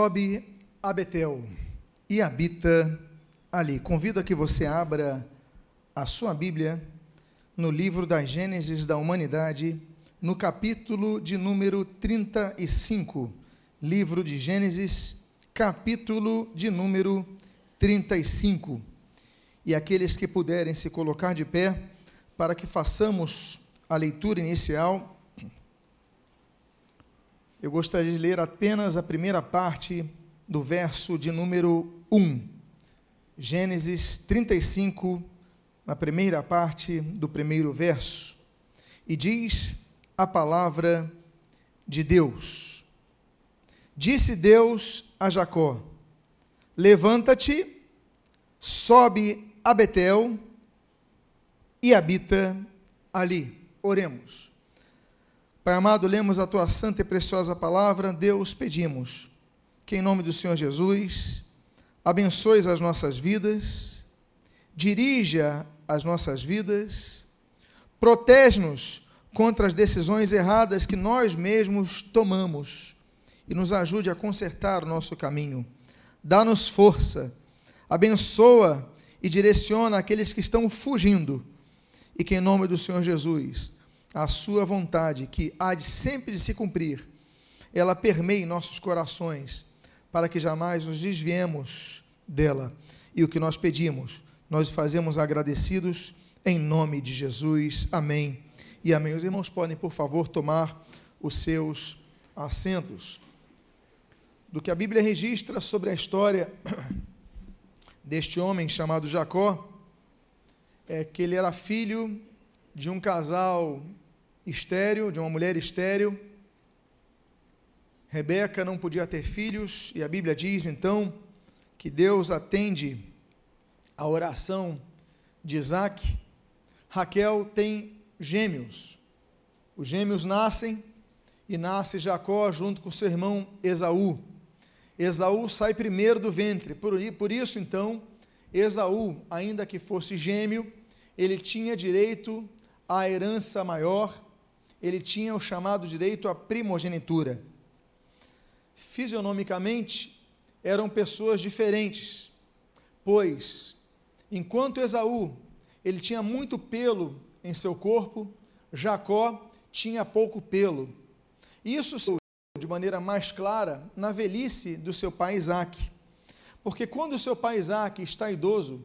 sobe a Betel e habita ali. Convido a que você abra a sua Bíblia no livro da Gênesis da Humanidade, no capítulo de número 35. Livro de Gênesis, capítulo de número 35. E aqueles que puderem se colocar de pé para que façamos a leitura inicial eu gostaria de ler apenas a primeira parte do verso de número 1. Gênesis 35, na primeira parte do primeiro verso. E diz a palavra de Deus: Disse Deus a Jacó: Levanta-te, sobe a Betel e habita ali. Oremos. Pai amado, lemos a tua santa e preciosa palavra, Deus, pedimos que em nome do Senhor Jesus, abençoes as nossas vidas, dirija as nossas vidas, protege-nos contra as decisões erradas que nós mesmos tomamos e nos ajude a consertar o nosso caminho. Dá-nos força, abençoa e direciona aqueles que estão fugindo e que em nome do Senhor Jesus a sua vontade, que há de sempre de se cumprir, ela permeie nossos corações, para que jamais nos desviemos dela. E o que nós pedimos, nós fazemos agradecidos em nome de Jesus. Amém. E amém. Os irmãos podem, por favor, tomar os seus assentos. Do que a Bíblia registra sobre a história deste homem chamado Jacó, é que ele era filho de um casal estéreo, de uma mulher estéreo. Rebeca não podia ter filhos, e a Bíblia diz então que Deus atende a oração de Isaac. Raquel tem gêmeos. Os gêmeos nascem e nasce Jacó junto com seu irmão Esaú. Esaú sai primeiro do ventre, por, por isso então, Esaú, ainda que fosse gêmeo, ele tinha direito à herança maior ele tinha o chamado direito à primogenitura. Fisionomicamente, eram pessoas diferentes, pois, enquanto Esaú ele tinha muito pelo em seu corpo, Jacó tinha pouco pelo. Isso se de maneira mais clara na velhice do seu pai Isaac. Porque quando o seu pai Isaac está idoso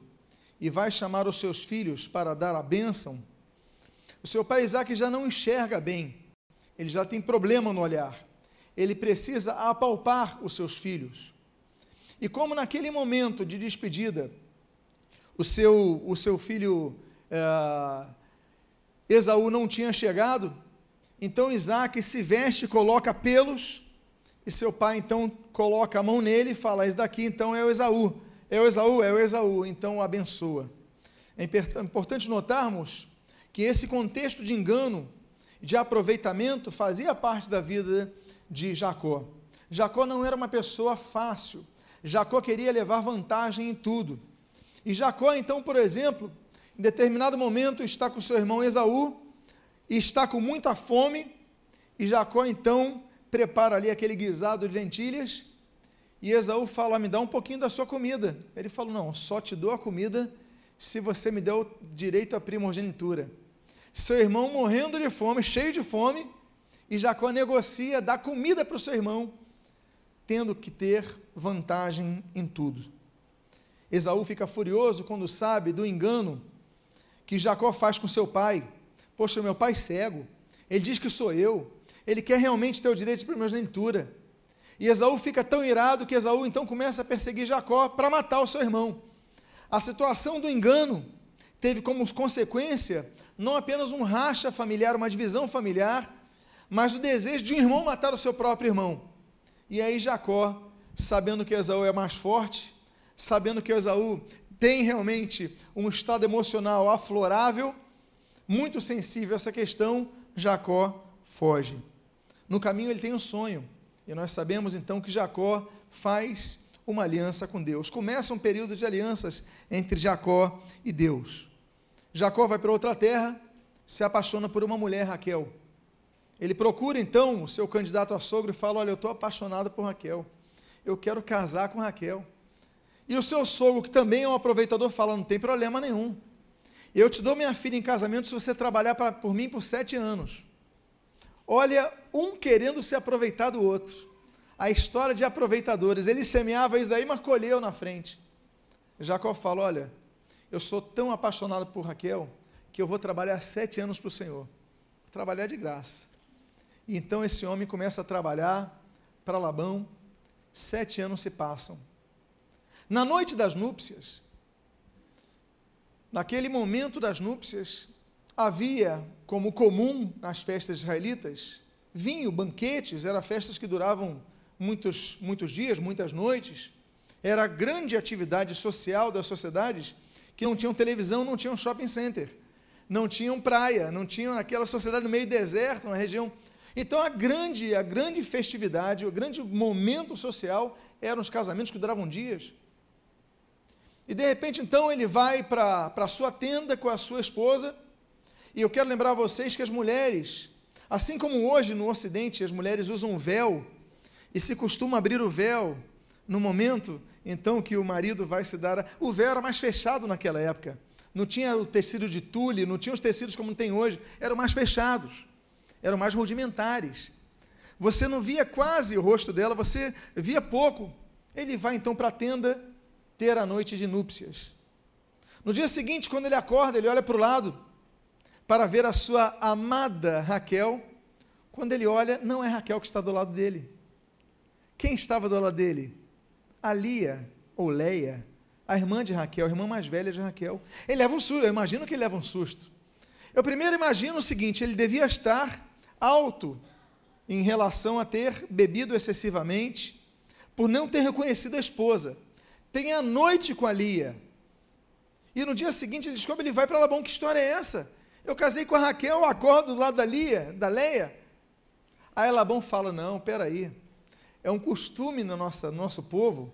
e vai chamar os seus filhos para dar a bênção, o seu pai Isaac já não enxerga bem, ele já tem problema no olhar, ele precisa apalpar os seus filhos. E como naquele momento de despedida, o seu, o seu filho é, Esaú não tinha chegado, então Isaac se veste, coloca pelos, e seu pai então coloca a mão nele e fala: Esse daqui então é o Esaú, é o Esaú, é o Esaú, então o abençoa. É importante notarmos que esse contexto de engano, de aproveitamento, fazia parte da vida de Jacó. Jacó não era uma pessoa fácil. Jacó queria levar vantagem em tudo. E Jacó, então, por exemplo, em determinado momento está com seu irmão Esaú e está com muita fome, e Jacó então prepara ali aquele guisado de lentilhas, e Esaú fala: "Me dá um pouquinho da sua comida". Ele falou: "Não, só te dou a comida se você me der o direito à primogenitura" seu irmão morrendo de fome, cheio de fome, e Jacó negocia, dá comida para o seu irmão, tendo que ter vantagem em tudo. Esaú fica furioso quando sabe do engano que Jacó faz com seu pai. Poxa, meu pai é cego, ele diz que sou eu, ele quer realmente ter o direito de primogenitura. E Esaú fica tão irado que Esaú então começa a perseguir Jacó para matar o seu irmão. A situação do engano teve como consequência não apenas um racha familiar, uma divisão familiar, mas o desejo de um irmão matar o seu próprio irmão. E aí Jacó, sabendo que Esaú é mais forte, sabendo que Esaú tem realmente um estado emocional aflorável, muito sensível a essa questão, Jacó foge. No caminho ele tem um sonho, e nós sabemos então que Jacó faz uma aliança com Deus. Começa um período de alianças entre Jacó e Deus. Jacó vai para outra terra, se apaixona por uma mulher, Raquel. Ele procura então o seu candidato a sogro e fala: Olha, eu estou apaixonado por Raquel, eu quero casar com Raquel. E o seu sogro, que também é um aproveitador, fala: Não tem problema nenhum. Eu te dou minha filha em casamento se você trabalhar pra, por mim por sete anos. Olha, um querendo se aproveitar do outro. A história de aproveitadores. Ele semeava isso daí, mas colheu na frente. Jacó fala: Olha, eu sou tão apaixonado por Raquel que eu vou trabalhar sete anos para o Senhor. Trabalhar de graça. E então esse homem começa a trabalhar para Labão. Sete anos se passam. Na noite das núpcias, naquele momento das núpcias, havia, como comum nas festas israelitas, vinho, banquetes, eram festas que duravam muitos, muitos dias, muitas noites. Era a grande atividade social das sociedades que não tinham televisão, não tinham shopping center, não tinham praia, não tinham aquela sociedade no meio deserto, uma região então a grande, a grande festividade, o grande momento social eram os casamentos que duravam dias. E de repente então ele vai para a sua tenda com a sua esposa, e eu quero lembrar a vocês que as mulheres, assim como hoje no Ocidente as mulheres usam véu, e se costuma abrir o véu no momento então que o marido vai se dar. A... O véu era mais fechado naquela época. Não tinha o tecido de tule, não tinha os tecidos como tem hoje, eram mais fechados eram mais rudimentares. Você não via quase o rosto dela, você via pouco. Ele vai então para a tenda ter a noite de núpcias. No dia seguinte, quando ele acorda, ele olha para o lado para ver a sua amada Raquel. Quando ele olha, não é Raquel que está do lado dele. Quem estava do lado dele? A Lia, ou Leia, a irmã de Raquel, a irmã mais velha de Raquel. Ele leva um susto, eu imagino que ele leva um susto. Eu primeiro imagino o seguinte: ele devia estar alto em relação a ter bebido excessivamente, por não ter reconhecido a esposa. Tem a noite com a Lia. E no dia seguinte ele descobre, ele vai para Labão, que história é essa? Eu casei com a Raquel, acordo do lado da Lia, da Leia. Aí Labão fala, não, peraí, é um costume no nosso, no nosso povo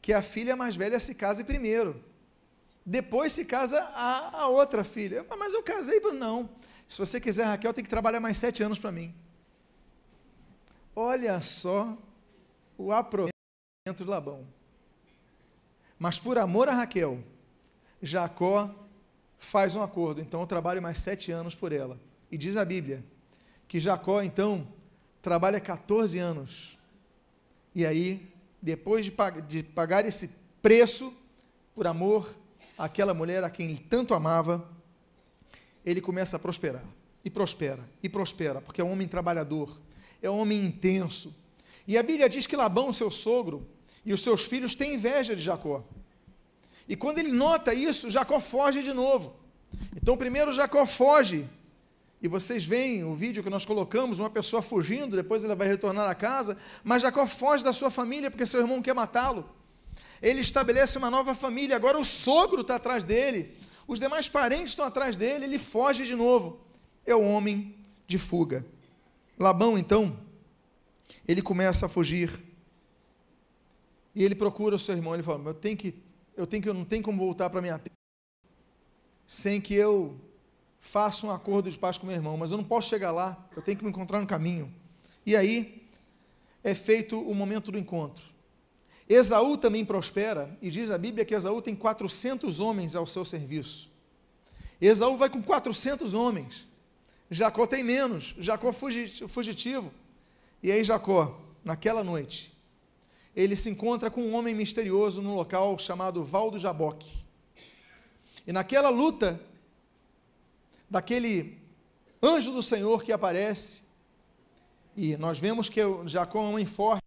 que a filha mais velha se case primeiro. Depois se casa a, a outra filha. Eu falo, mas eu casei, não. Se você quiser, Raquel, tem que trabalhar mais sete anos para mim. Olha só o aproveitamento de Labão. Mas por amor a Raquel, Jacó faz um acordo. Então eu trabalho mais sete anos por ela. E diz a Bíblia que Jacó, então, trabalha 14 anos. E aí, depois de, pag de pagar esse preço por amor àquela mulher a quem ele tanto amava, ele começa a prosperar. E prospera, e prospera, porque é um homem trabalhador, é um homem intenso. E a Bíblia diz que Labão, seu sogro, e os seus filhos têm inveja de Jacó. E quando ele nota isso, Jacó foge de novo. Então, primeiro Jacó foge. E vocês veem o vídeo que nós colocamos, uma pessoa fugindo, depois ele vai retornar à casa, mas Jacó foge da sua família porque seu irmão quer matá-lo. Ele estabelece uma nova família, agora o sogro está atrás dele. Os demais parentes estão atrás dele, ele foge de novo. É o homem de fuga. Labão, então, ele começa a fugir. E ele procura o seu irmão, ele fala: "Eu tenho que eu tenho que eu não tenho como voltar para minha terra sem que eu faça um acordo de paz com meu irmão, mas eu não posso chegar lá, eu tenho que me encontrar no caminho". E aí é feito o momento do encontro. Esaú também prospera, e diz a Bíblia que Esaú tem 400 homens ao seu serviço. Esaú vai com 400 homens. Jacó tem menos, Jacó fugitivo. E aí, Jacó, naquela noite, ele se encontra com um homem misterioso num local chamado Val do Jaboque. E naquela luta, daquele anjo do Senhor que aparece, e nós vemos que Jacó é um homem forte,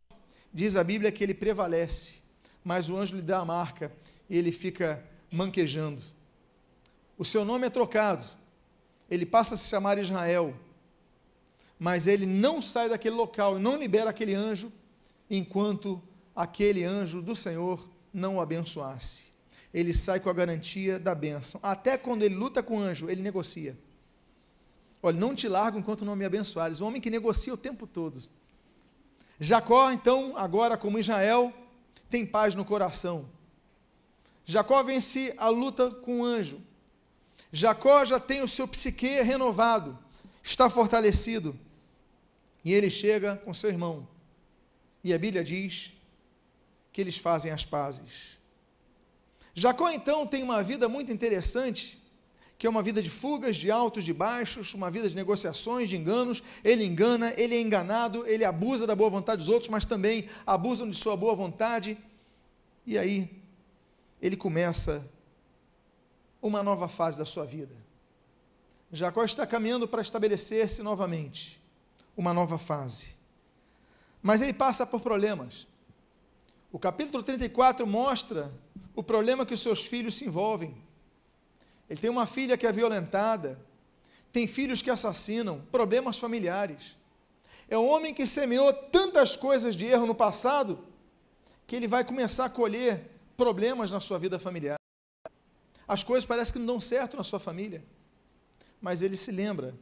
Diz a Bíblia que ele prevalece, mas o anjo lhe dá a marca e ele fica manquejando. O seu nome é trocado, ele passa a se chamar Israel, mas ele não sai daquele local e não libera aquele anjo enquanto aquele anjo do Senhor não o abençoasse. Ele sai com a garantia da bênção. Até quando ele luta com o anjo, ele negocia. Olha, não te largo enquanto não me abençoares. O homem que negocia o tempo todo. Jacó, então, agora como Israel, tem paz no coração. Jacó vence a luta com o anjo. Jacó já tem o seu psique renovado, está fortalecido. E ele chega com seu irmão. E a Bíblia diz que eles fazem as pazes. Jacó então tem uma vida muito interessante, que é uma vida de fugas, de altos, de baixos, uma vida de negociações, de enganos. Ele engana, ele é enganado, ele abusa da boa vontade dos outros, mas também abusam de sua boa vontade. E aí, ele começa uma nova fase da sua vida. Jacó está caminhando para estabelecer-se novamente, uma nova fase. Mas ele passa por problemas. O capítulo 34 mostra o problema que os seus filhos se envolvem. Ele tem uma filha que é violentada, tem filhos que assassinam, problemas familiares. É um homem que semeou tantas coisas de erro no passado que ele vai começar a colher problemas na sua vida familiar. As coisas parecem que não dão certo na sua família, mas ele se lembra.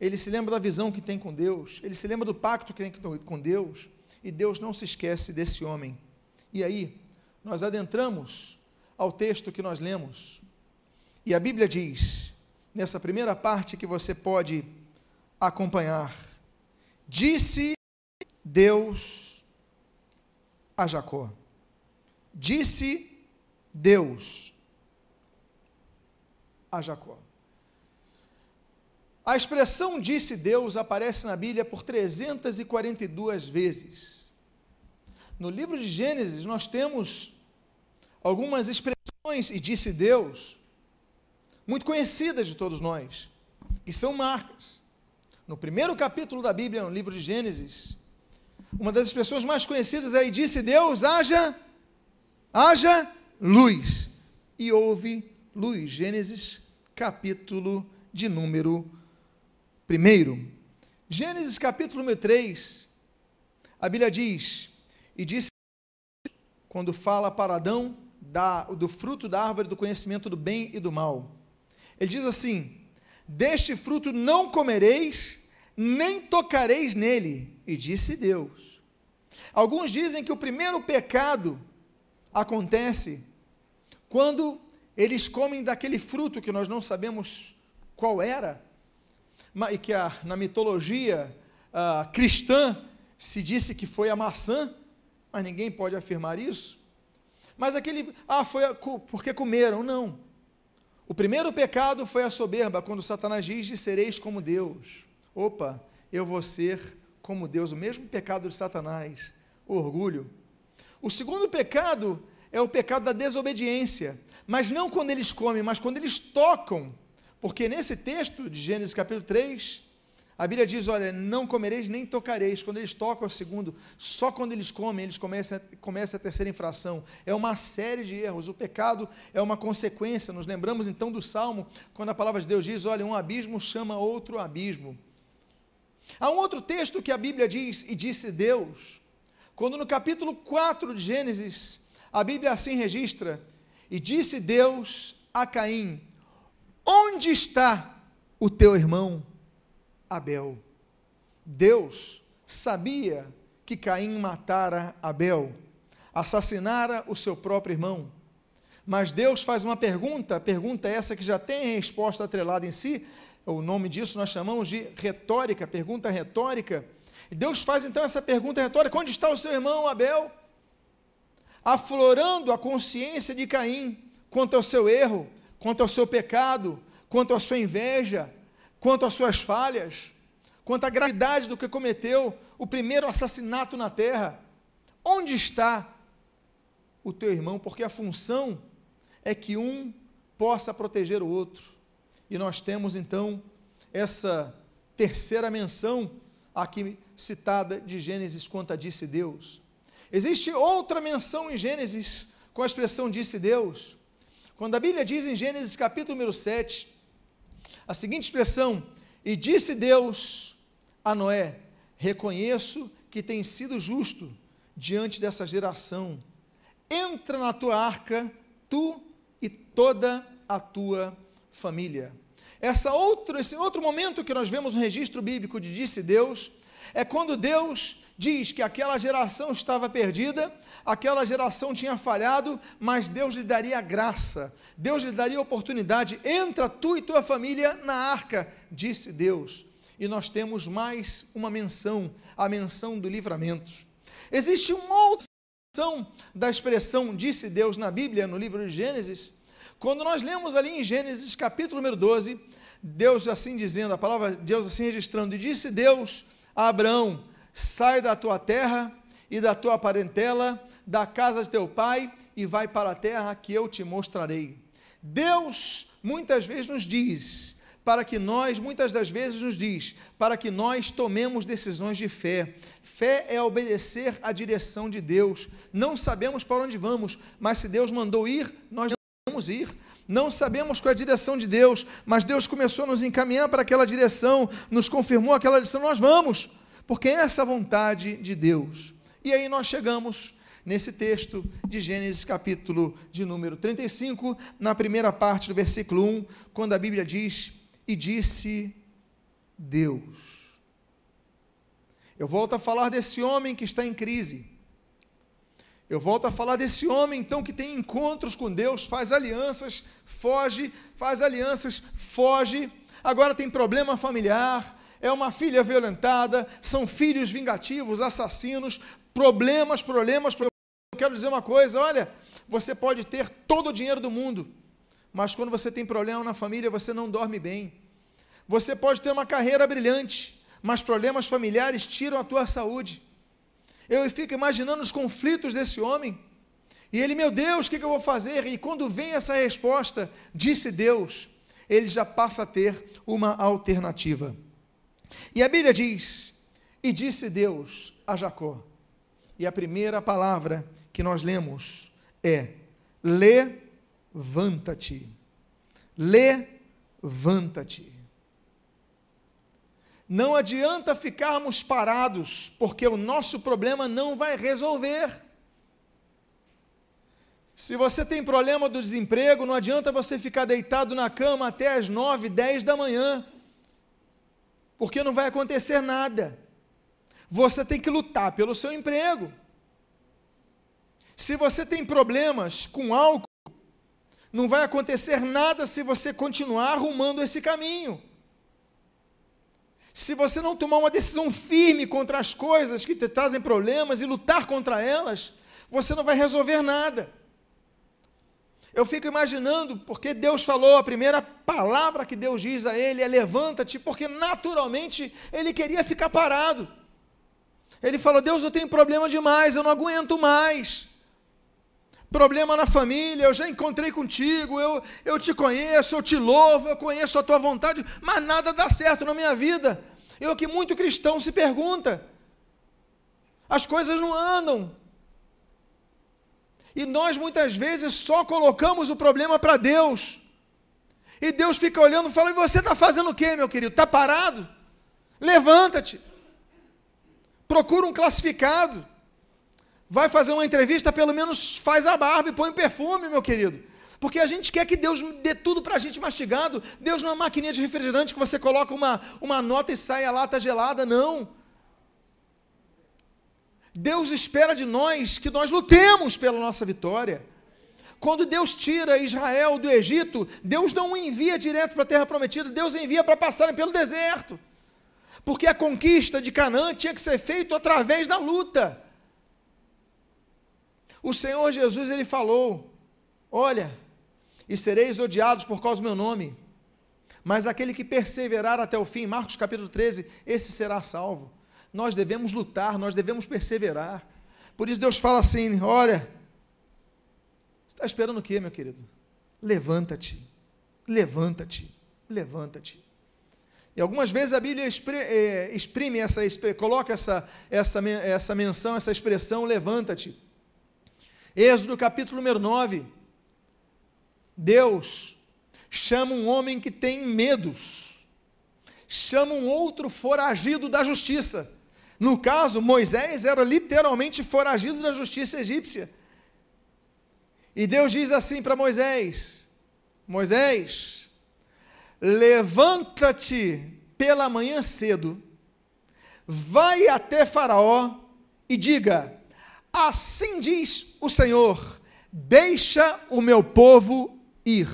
Ele se lembra da visão que tem com Deus, ele se lembra do pacto que tem com Deus, e Deus não se esquece desse homem. E aí, nós adentramos ao texto que nós lemos. E a Bíblia diz, nessa primeira parte que você pode acompanhar: Disse Deus a Jacó. Disse Deus a Jacó. A expressão disse Deus aparece na Bíblia por 342 vezes. No livro de Gênesis, nós temos algumas expressões, e disse Deus, muito conhecidas de todos nós, e são marcas. No primeiro capítulo da Bíblia, no livro de Gênesis, uma das expressões mais conhecidas é: e disse Deus, haja, haja luz. E houve luz. Gênesis, capítulo de número 1. Gênesis, capítulo número 3, a Bíblia diz: e disse, quando fala para Adão da, do fruto da árvore do conhecimento do bem e do mal. Ele diz assim: Deste fruto não comereis, nem tocareis nele. E disse Deus. Alguns dizem que o primeiro pecado acontece quando eles comem daquele fruto que nós não sabemos qual era, e que a, na mitologia uh, cristã se disse que foi a maçã, mas ninguém pode afirmar isso. Mas aquele, ah, foi a, porque comeram, não. O primeiro pecado foi a soberba, quando Satanás diz: sereis como Deus. Opa, eu vou ser como Deus, o mesmo pecado de Satanás, o orgulho. O segundo pecado é o pecado da desobediência, mas não quando eles comem, mas quando eles tocam, porque nesse texto de Gênesis capítulo 3, a Bíblia diz: olha, não comereis nem tocareis. Quando eles tocam, o segundo, só quando eles comem, eles começam, começam a terceira infração. É uma série de erros. O pecado é uma consequência. Nos lembramos então do Salmo, quando a palavra de Deus diz: olha, um abismo chama outro abismo. Há um outro texto que a Bíblia diz, e disse Deus, quando no capítulo 4 de Gênesis, a Bíblia assim registra: e disse Deus a Caim: onde está o teu irmão? Abel. Deus sabia que Caim matara Abel, assassinara o seu próprio irmão. Mas Deus faz uma pergunta, pergunta essa que já tem resposta atrelada em si, o nome disso nós chamamos de retórica, pergunta retórica. Deus faz então essa pergunta retórica: onde está o seu irmão Abel? Aflorando a consciência de Caim quanto ao seu erro, quanto ao seu pecado, quanto à sua inveja, quanto às suas falhas, quanto à gravidade do que cometeu o primeiro assassinato na terra. Onde está o teu irmão? Porque a função é que um possa proteger o outro. E nós temos então essa terceira menção aqui citada de Gênesis quanto a disse Deus. Existe outra menção em Gênesis com a expressão disse Deus. Quando a Bíblia diz em Gênesis capítulo número 7, a seguinte expressão: E disse Deus a Noé: Reconheço que tem sido justo diante dessa geração. Entra na tua arca, tu e toda a tua família. Essa esse outro momento que nós vemos no registro bíblico de disse Deus, é quando Deus diz que aquela geração estava perdida, aquela geração tinha falhado, mas Deus lhe daria graça, Deus lhe daria oportunidade. Entra tu e tua família na arca, disse Deus. e nós temos mais uma menção, a menção do livramento. Existe uma outra menção da expressão disse Deus na Bíblia, no livro de Gênesis, quando nós lemos ali em Gênesis capítulo número 12, Deus assim dizendo, a palavra Deus assim registrando, e disse Deus a Abraão: sai da tua terra e da tua parentela, da casa de teu pai, e vai para a terra que eu te mostrarei. Deus muitas vezes nos diz, para que nós, muitas das vezes nos diz, para que nós tomemos decisões de fé. Fé é obedecer à direção de Deus. Não sabemos para onde vamos, mas se Deus mandou ir, nós vamos ir. Não sabemos qual é a direção de Deus, mas Deus começou a nos encaminhar para aquela direção, nos confirmou aquela direção, nós vamos, porque é essa vontade de Deus. E aí nós chegamos nesse texto de Gênesis, capítulo de número 35, na primeira parte do versículo 1, quando a Bíblia diz: E disse Deus. Eu volto a falar desse homem que está em crise eu volto a falar desse homem, então, que tem encontros com Deus, faz alianças, foge, faz alianças, foge. Agora tem problema familiar, é uma filha violentada, são filhos vingativos, assassinos, problemas, problemas, problemas. Eu quero dizer uma coisa: olha, você pode ter todo o dinheiro do mundo, mas quando você tem problema na família, você não dorme bem. Você pode ter uma carreira brilhante, mas problemas familiares tiram a tua saúde. Eu fico imaginando os conflitos desse homem. E ele, meu Deus, o que, que eu vou fazer? E quando vem essa resposta, disse Deus, ele já passa a ter uma alternativa. E a Bíblia diz: E disse Deus a Jacó. E a primeira palavra que nós lemos é: Levanta-te. Levanta-te. Não adianta ficarmos parados, porque o nosso problema não vai resolver. Se você tem problema do desemprego, não adianta você ficar deitado na cama até as nove, dez da manhã, porque não vai acontecer nada. Você tem que lutar pelo seu emprego. Se você tem problemas com álcool, não vai acontecer nada se você continuar arrumando esse caminho se você não tomar uma decisão firme contra as coisas que te trazem problemas e lutar contra elas, você não vai resolver nada. Eu fico imaginando, porque Deus falou, a primeira palavra que Deus diz a ele é: levanta-te, porque naturalmente ele queria ficar parado. Ele falou: Deus, eu tenho problema demais, eu não aguento mais. Problema na família, eu já encontrei contigo, eu, eu te conheço, eu te louvo, eu conheço a tua vontade, mas nada dá certo na minha vida. É o que muito cristão se pergunta. As coisas não andam. E nós muitas vezes só colocamos o problema para Deus. E Deus fica olhando e fala: E você está fazendo o quê, meu querido? Está parado? Levanta-te. Procura um classificado vai fazer uma entrevista, pelo menos faz a barba e põe perfume, meu querido. Porque a gente quer que Deus dê tudo para a gente mastigado. Deus não é uma maquininha de refrigerante que você coloca uma, uma nota e sai a lata gelada, não. Deus espera de nós que nós lutemos pela nossa vitória. Quando Deus tira Israel do Egito, Deus não o envia direto para a terra prometida, Deus envia para passarem pelo deserto. Porque a conquista de Canaã tinha que ser feita através da luta. O Senhor Jesus ele falou: Olha, e sereis odiados por causa do meu nome, mas aquele que perseverar até o fim, Marcos capítulo 13, esse será salvo. Nós devemos lutar, nós devemos perseverar. Por isso Deus fala assim: Olha, está esperando o quê, meu querido? Levanta-te, levanta-te, levanta-te. E algumas vezes a Bíblia eh, exprime essa, coloca essa, essa, essa menção, essa expressão, levanta-te. Êxodo capítulo número 9. Deus chama um homem que tem medos, chama um outro foragido da justiça. No caso, Moisés era literalmente foragido da justiça egípcia. E Deus diz assim para Moisés: Moisés, levanta-te pela manhã cedo, vai até Faraó e diga: Assim diz o Senhor: deixa o meu povo ir.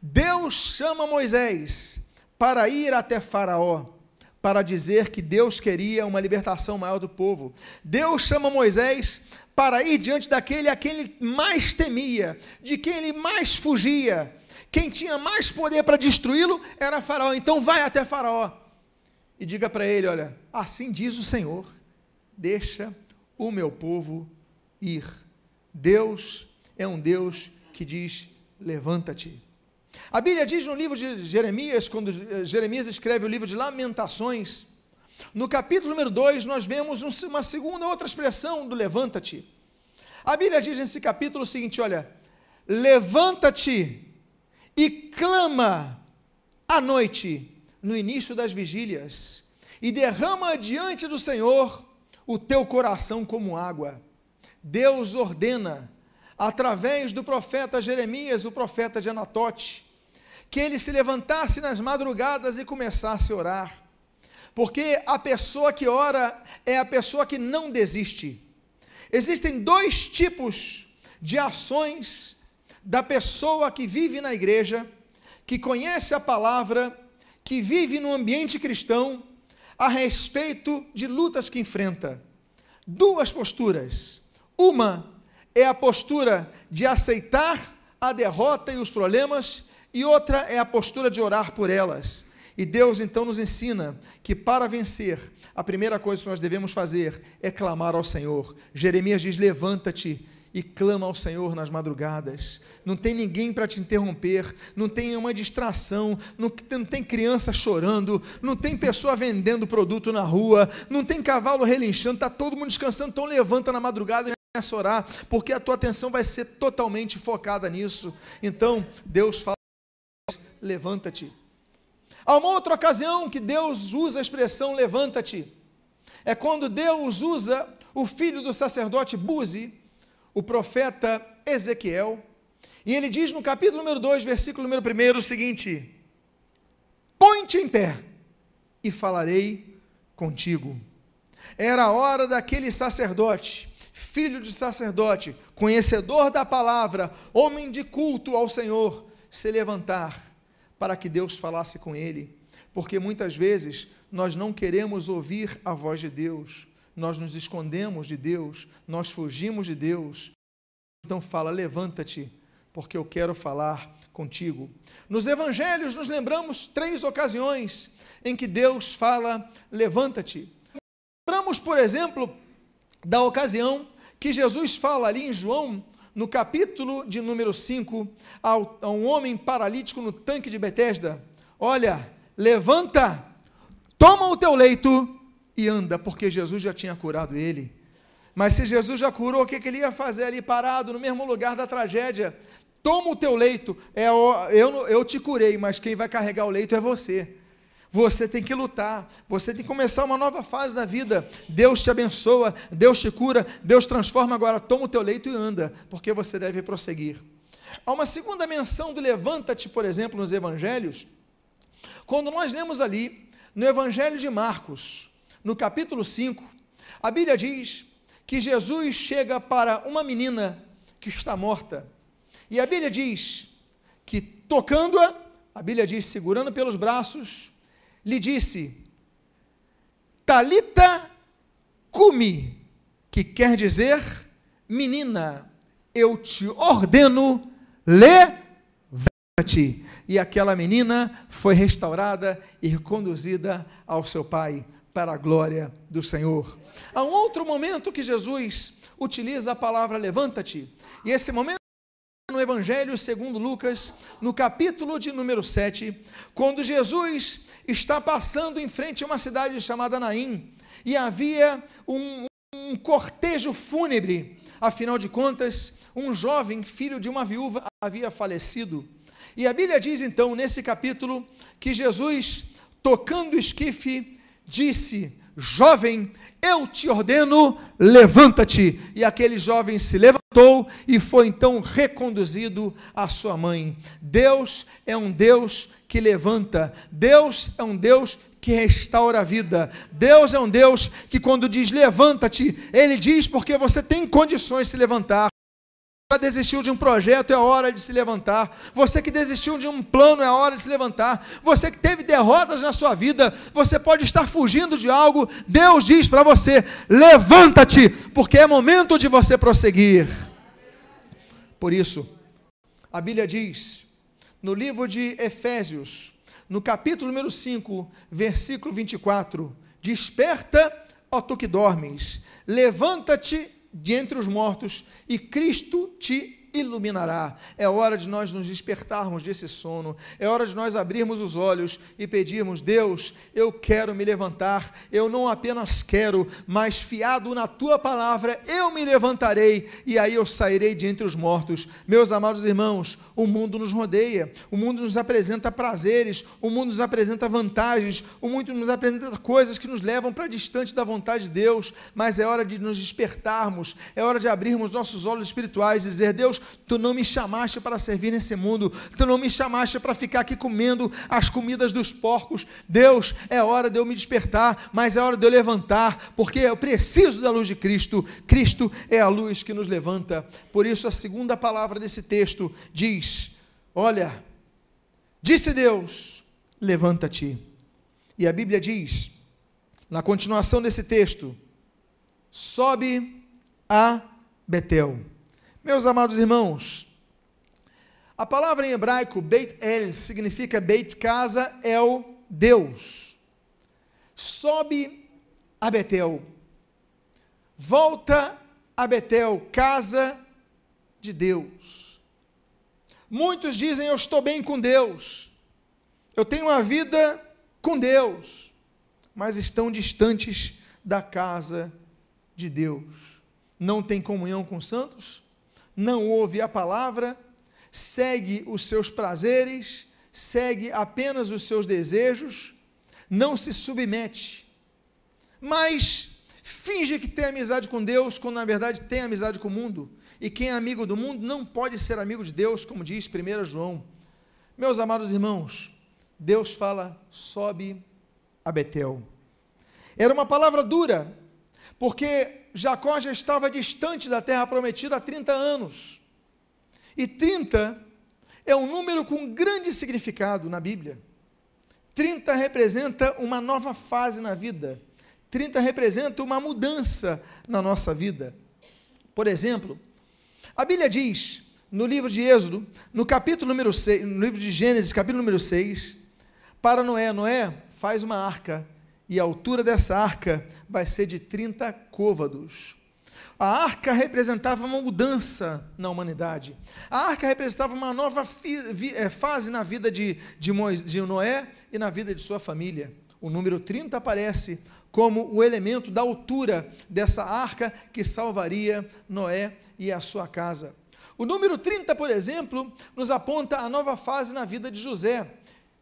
Deus chama Moisés para ir até Faraó, para dizer que Deus queria uma libertação maior do povo. Deus chama Moisés para ir diante daquele a quem ele mais temia, de quem ele mais fugia. Quem tinha mais poder para destruí-lo era Faraó. Então vai até Faraó e diga para ele: Olha, assim diz o Senhor, deixa o meu povo ir. Deus é um Deus que diz: levanta-te. A Bíblia diz no livro de Jeremias, quando eh, Jeremias escreve o livro de Lamentações, no capítulo número 2, nós vemos uma segunda, outra expressão do levanta-te. A Bíblia diz nesse capítulo o seguinte: olha, levanta-te e clama à noite, no início das vigílias, e derrama diante do Senhor o teu coração como água. Deus ordena, através do profeta Jeremias, o profeta de Anatote, que ele se levantasse nas madrugadas e começasse a orar. Porque a pessoa que ora é a pessoa que não desiste. Existem dois tipos de ações da pessoa que vive na igreja, que conhece a palavra, que vive no ambiente cristão, a respeito de lutas que enfrenta. Duas posturas. Uma é a postura de aceitar a derrota e os problemas, e outra é a postura de orar por elas. E Deus então nos ensina que para vencer, a primeira coisa que nós devemos fazer é clamar ao Senhor. Jeremias diz: Levanta-te e clama ao Senhor nas madrugadas. Não tem ninguém para te interromper, não tem uma distração, não, não, tem criança chorando, não tem pessoa vendendo produto na rua, não tem cavalo relinchando, está todo mundo descansando, então levanta na madrugada e começa a orar, porque a tua atenção vai ser totalmente focada nisso. Então, Deus fala: levanta-te. Há uma outra ocasião que Deus usa a expressão levanta-te. É quando Deus usa o filho do sacerdote Buzi o profeta Ezequiel, e ele diz no capítulo número 2, versículo número 1 o seguinte: Põe-te em pé e falarei contigo. Era a hora daquele sacerdote, filho de sacerdote, conhecedor da palavra, homem de culto ao Senhor, se levantar para que Deus falasse com ele, porque muitas vezes nós não queremos ouvir a voz de Deus, nós nos escondemos de Deus, nós fugimos de Deus. Então fala: levanta-te, porque eu quero falar contigo. Nos evangelhos, nos lembramos três ocasiões em que Deus fala: levanta-te. Lembramos, por exemplo, da ocasião que Jesus fala ali em João, no capítulo de número 5, a um homem paralítico no tanque de Betesda: Olha, levanta, toma o teu leito e anda, porque Jesus já tinha curado ele. Mas se Jesus já curou, o que, que ele ia fazer ali parado, no mesmo lugar da tragédia? Toma o teu leito, é, eu, eu te curei, mas quem vai carregar o leito é você. Você tem que lutar, você tem que começar uma nova fase da vida. Deus te abençoa, Deus te cura, Deus transforma. Agora, toma o teu leito e anda, porque você deve prosseguir. Há uma segunda menção do levanta-te, por exemplo, nos evangelhos, quando nós lemos ali, no evangelho de Marcos, no capítulo 5, a Bíblia diz que Jesus chega para uma menina que está morta. E a Bíblia diz que tocando-a, a Bíblia diz segurando pelos braços, lhe disse: Talita cumi, que quer dizer, menina, eu te ordeno, levanta-te. E aquela menina foi restaurada e reconduzida ao seu pai para a glória do Senhor. Há um outro momento que Jesus utiliza a palavra levanta-te, e esse momento no Evangelho segundo Lucas, no capítulo de número 7, quando Jesus está passando em frente a uma cidade chamada Naim, e havia um, um cortejo fúnebre, afinal de contas, um jovem filho de uma viúva havia falecido. E a Bíblia diz então, nesse capítulo, que Jesus, tocando o esquife, disse: Jovem, eu te ordeno, levanta-te. E aquele jovem se levantou e foi então reconduzido à sua mãe. Deus é um Deus que levanta, Deus é um Deus que restaura a vida. Deus é um Deus que, quando diz levanta-te, Ele diz porque você tem condições de se levantar. Desistiu de um projeto, é hora de se levantar. Você que desistiu de um plano, é hora de se levantar. Você que teve derrotas na sua vida, você pode estar fugindo de algo. Deus diz para você: levanta-te, porque é momento de você prosseguir. Por isso, a Bíblia diz, no livro de Efésios, no capítulo número 5, versículo 24: Desperta, ó tu que dormes, levanta-te de entre os mortos, e Cristo te iluminará. É hora de nós nos despertarmos desse sono, é hora de nós abrirmos os olhos e pedirmos: Deus, eu quero me levantar, eu não apenas quero, mas fiado na tua palavra, eu me levantarei e aí eu sairei de entre os mortos. Meus amados irmãos, o mundo nos rodeia, o mundo nos apresenta prazeres, o mundo nos apresenta vantagens, o mundo nos apresenta coisas que nos levam para distante da vontade de Deus, mas é hora de nos despertarmos, é hora de abrirmos nossos olhos espirituais e dizer: Deus, tu não me chamaste para servir nesse mundo, tu não me chamaste para ficar aqui comendo as comidas dos porcos. Deus, é hora de eu me despertar, mas é hora de eu levantar, porque eu preciso da luz de Cristo. Cristo é a luz que nos levanta. Por isso, a segunda palavra desse texto diz: Olha, disse Deus, levanta-te. E a Bíblia diz, na continuação desse texto, sobe a Betel. Meus amados irmãos, a palavra em hebraico Beit El significa Beit casa El Deus. Sobe a Betel. Volta a Betel, casa de Deus. Muitos dizem eu estou bem com Deus. Eu tenho uma vida com Deus, mas estão distantes da casa de Deus. Não tem comunhão com os santos? Não ouve a palavra, segue os seus prazeres, segue apenas os seus desejos, não se submete, mas finge que tem amizade com Deus, quando na verdade tem amizade com o mundo. E quem é amigo do mundo não pode ser amigo de Deus, como diz 1 João. Meus amados irmãos, Deus fala: sobe a Betel. Era uma palavra dura, porque Jacó já estava distante da terra prometida há 30 anos. E 30 é um número com grande significado na Bíblia. 30 representa uma nova fase na vida. 30 representa uma mudança na nossa vida. Por exemplo, a Bíblia diz, no livro de Êxodo, no capítulo número 6, no livro de Gênesis, capítulo número 6, para Noé, Noé faz uma arca e a altura dessa arca vai ser de 30 côvados. A arca representava uma mudança na humanidade. A arca representava uma nova eh, fase na vida de, de, de Noé e na vida de sua família. O número 30 aparece como o elemento da altura dessa arca que salvaria Noé e a sua casa. O número 30, por exemplo, nos aponta a nova fase na vida de José.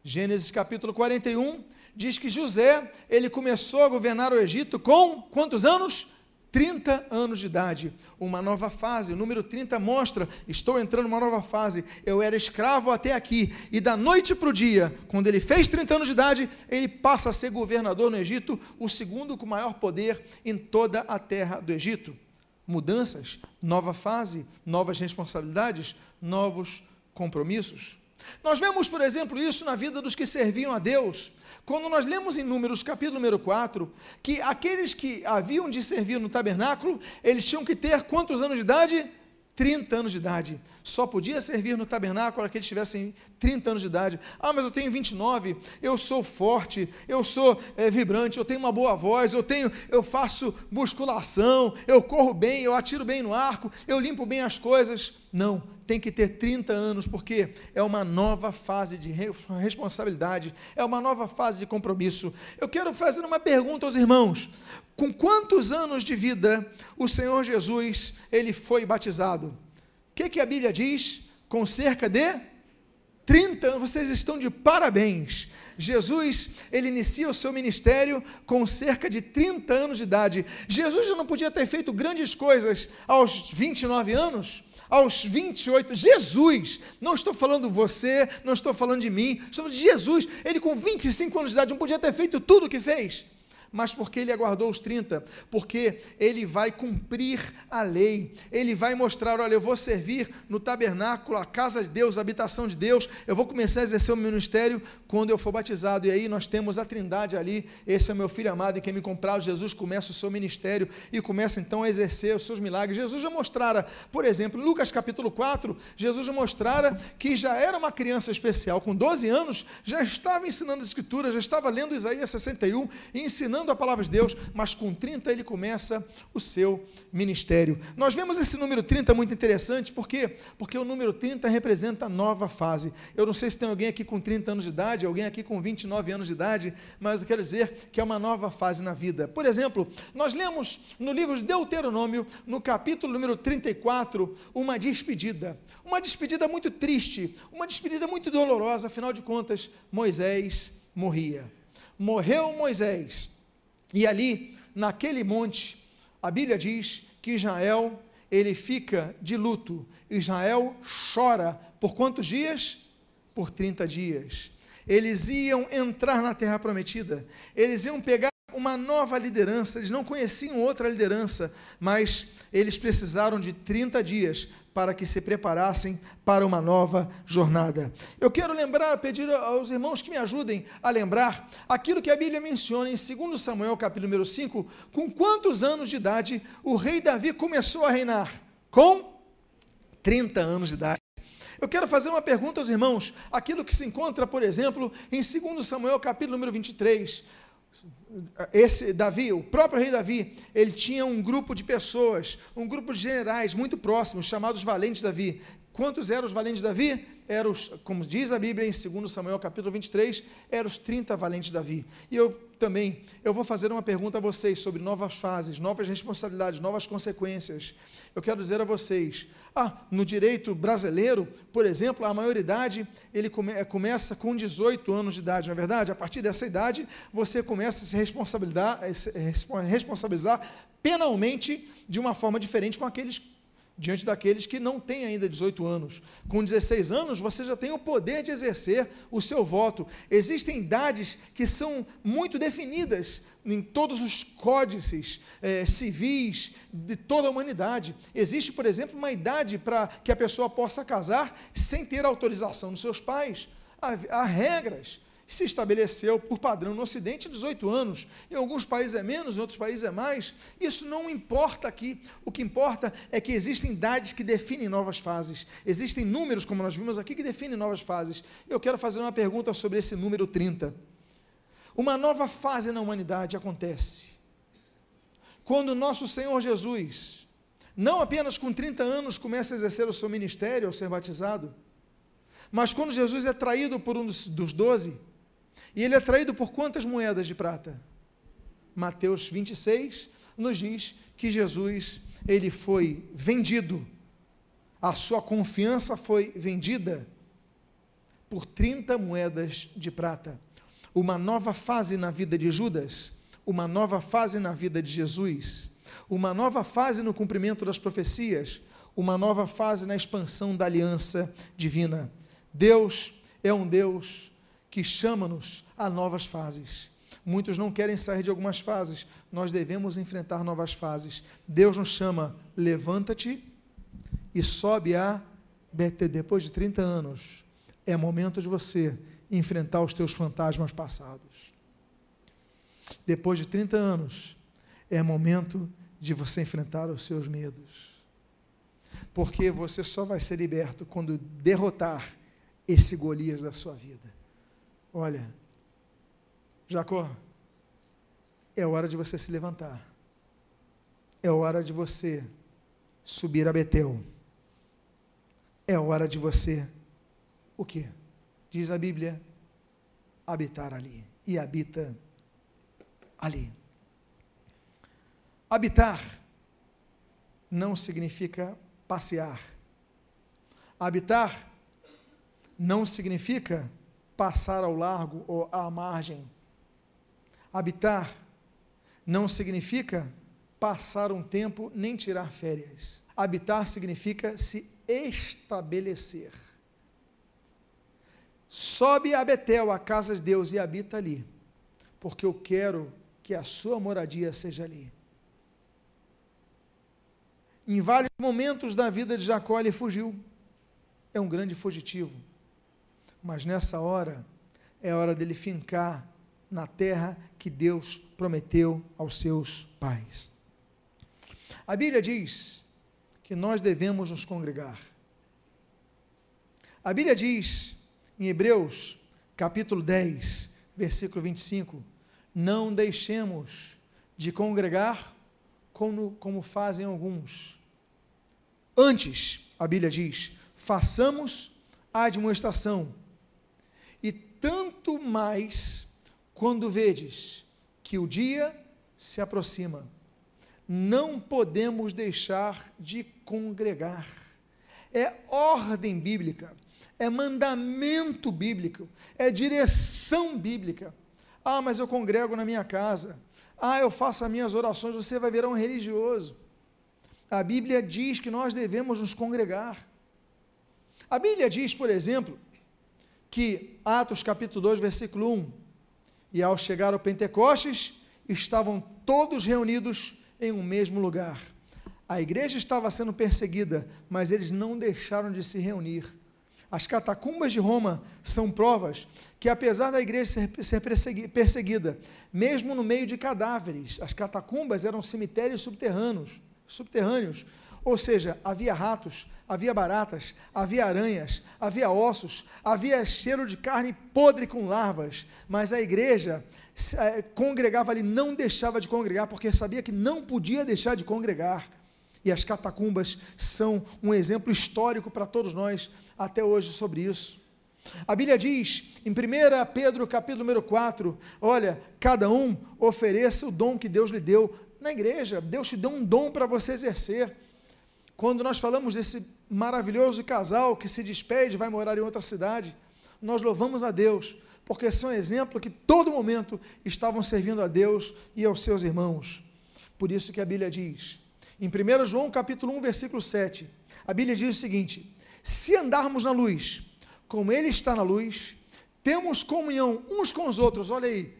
Gênesis capítulo 41 diz que José, ele começou a governar o Egito com quantos anos? 30 anos de idade, uma nova fase. O número 30 mostra: estou entrando numa nova fase. Eu era escravo até aqui, e da noite para o dia, quando ele fez 30 anos de idade, ele passa a ser governador no Egito, o segundo com maior poder em toda a terra do Egito. Mudanças, nova fase, novas responsabilidades, novos compromissos. Nós vemos, por exemplo, isso na vida dos que serviam a Deus. Quando nós lemos em Números, capítulo número 4, que aqueles que haviam de servir no tabernáculo, eles tinham que ter quantos anos de idade? 30 anos de idade. Só podia servir no tabernáculo aqueles que tivessem 30 anos de idade. Ah, mas eu tenho 29, eu sou forte, eu sou é, vibrante, eu tenho uma boa voz, eu tenho, eu faço musculação, eu corro bem, eu atiro bem no arco, eu limpo bem as coisas. Não, tem que ter 30 anos, porque é uma nova fase de responsabilidade, é uma nova fase de compromisso. Eu quero fazer uma pergunta aos irmãos: com quantos anos de vida o Senhor Jesus ele foi batizado? O que, que a Bíblia diz? Com cerca de 30 anos, vocês estão de parabéns. Jesus, ele inicia o seu ministério com cerca de 30 anos de idade. Jesus já não podia ter feito grandes coisas aos 29 anos? aos 28, Jesus, não estou falando você, não estou falando de mim, estou falando de Jesus, ele com 25 anos de idade não podia ter feito tudo o que fez, mas porque ele aguardou os 30? Porque ele vai cumprir a lei, ele vai mostrar: olha, eu vou servir no tabernáculo, a casa de Deus, a habitação de Deus, eu vou começar a exercer o meu ministério quando eu for batizado. E aí nós temos a trindade ali, esse é meu filho amado, e quem me comprar, Jesus começa o seu ministério e começa então a exercer os seus milagres. Jesus já mostrara, por exemplo, em Lucas capítulo 4, Jesus já mostrara que já era uma criança especial, com 12 anos, já estava ensinando as escrituras, já estava lendo Isaías 61 e ensinando a palavra de Deus, mas com 30 ele começa o seu ministério. Nós vemos esse número 30 muito interessante, por quê? Porque o número 30 representa a nova fase. Eu não sei se tem alguém aqui com 30 anos de idade, alguém aqui com 29 anos de idade, mas eu quero dizer que é uma nova fase na vida. Por exemplo, nós lemos no livro de Deuteronômio, no capítulo número 34, uma despedida. Uma despedida muito triste, uma despedida muito dolorosa, afinal de contas, Moisés morria. Morreu Moisés. E ali, naquele monte, a Bíblia diz que Israel, ele fica de luto. Israel chora por quantos dias? Por 30 dias. Eles iam entrar na terra prometida. Eles iam pegar uma nova liderança, eles não conheciam outra liderança, mas eles precisaram de 30 dias para que se preparassem para uma nova jornada. Eu quero lembrar, pedir aos irmãos que me ajudem a lembrar aquilo que a Bíblia menciona em 2 Samuel, capítulo número 5, com quantos anos de idade o rei Davi começou a reinar? Com 30 anos de idade. Eu quero fazer uma pergunta aos irmãos, aquilo que se encontra, por exemplo, em 2 Samuel, capítulo número 23 esse Davi, o próprio rei Davi, ele tinha um grupo de pessoas, um grupo de generais muito próximos, chamados valentes Davi. Quantos eram os valentes Davi? Eram, os, como diz a Bíblia em 2 Samuel capítulo 23, eram os 30 valentes Davi. E eu também, eu vou fazer uma pergunta a vocês sobre novas fases, novas responsabilidades, novas consequências. Eu quero dizer a vocês, ah, no direito brasileiro, por exemplo, a maioridade, ele come, começa com 18 anos de idade, não é verdade? A partir dessa idade, você começa a se responsabilizar, se responsabilizar penalmente de uma forma diferente com aqueles diante daqueles que não têm ainda 18 anos. Com 16 anos, você já tem o poder de exercer o seu voto. Existem idades que são muito definidas em todos os códices eh, civis de toda a humanidade. Existe, por exemplo, uma idade para que a pessoa possa casar sem ter autorização dos seus pais. Há, há regras se estabeleceu por padrão no Ocidente 18 anos. Em alguns países é menos, em outros países é mais. Isso não importa aqui. O que importa é que existem idades que definem novas fases. Existem números, como nós vimos aqui, que definem novas fases. Eu quero fazer uma pergunta sobre esse número 30. Uma nova fase na humanidade acontece quando nosso Senhor Jesus, não apenas com 30 anos, começa a exercer o seu ministério ao ser batizado, mas quando Jesus é traído por um dos doze, e ele é traído por quantas moedas de prata? Mateus 26 nos diz que Jesus, ele foi vendido. A sua confiança foi vendida por 30 moedas de prata. Uma nova fase na vida de Judas, uma nova fase na vida de Jesus, uma nova fase no cumprimento das profecias, uma nova fase na expansão da aliança divina. Deus é um Deus que chama-nos a novas fases. Muitos não querem sair de algumas fases, nós devemos enfrentar novas fases. Deus nos chama, levanta-te e sobe a Betel. Depois de 30 anos, é momento de você enfrentar os teus fantasmas passados. Depois de 30 anos, é momento de você enfrentar os seus medos. Porque você só vai ser liberto quando derrotar esse Golias da sua vida. Olha, Jacó, é hora de você se levantar. É hora de você subir a Betel. É hora de você, o que? Diz a Bíblia, habitar ali. E habita ali. Habitar não significa passear. Habitar não significa passar ao largo ou à margem. Habitar não significa passar um tempo nem tirar férias. Habitar significa se estabelecer. Sobe a Betel, a casa de Deus, e habita ali, porque eu quero que a sua moradia seja ali. Em vários momentos da vida de Jacó, ele fugiu. É um grande fugitivo. Mas nessa hora, é hora dele fincar na terra que Deus prometeu aos seus pais. A Bíblia diz que nós devemos nos congregar. A Bíblia diz em Hebreus, capítulo 10, versículo 25: Não deixemos de congregar como, como fazem alguns. Antes, a Bíblia diz, façamos a demonstração. Tanto mais quando vedes que o dia se aproxima, não podemos deixar de congregar. É ordem bíblica, é mandamento bíblico, é direção bíblica. Ah, mas eu congrego na minha casa. Ah, eu faço as minhas orações, você vai virar um religioso. A Bíblia diz que nós devemos nos congregar. A Bíblia diz, por exemplo, que Atos capítulo 2, versículo 1, e ao chegar ao Pentecostes, estavam todos reunidos em um mesmo lugar. A igreja estava sendo perseguida, mas eles não deixaram de se reunir. As catacumbas de Roma são provas que, apesar da igreja ser perseguida, mesmo no meio de cadáveres, as catacumbas eram cemitérios subterrâneos, subterrâneos. Ou seja, havia ratos, havia baratas, havia aranhas, havia ossos, havia cheiro de carne podre com larvas, mas a igreja eh, congregava ali, não deixava de congregar, porque sabia que não podia deixar de congregar. E as catacumbas são um exemplo histórico para todos nós até hoje sobre isso. A Bíblia diz, em 1 Pedro capítulo número 4, olha, cada um ofereça o dom que Deus lhe deu na igreja. Deus te deu um dom para você exercer. Quando nós falamos desse maravilhoso casal que se despede e vai morar em outra cidade, nós louvamos a Deus, porque são exemplo que todo momento estavam servindo a Deus e aos seus irmãos. Por isso que a Bíblia diz, em 1 João capítulo 1, versículo 7, a Bíblia diz o seguinte: Se andarmos na luz, como Ele está na luz, temos comunhão uns com os outros, olha aí,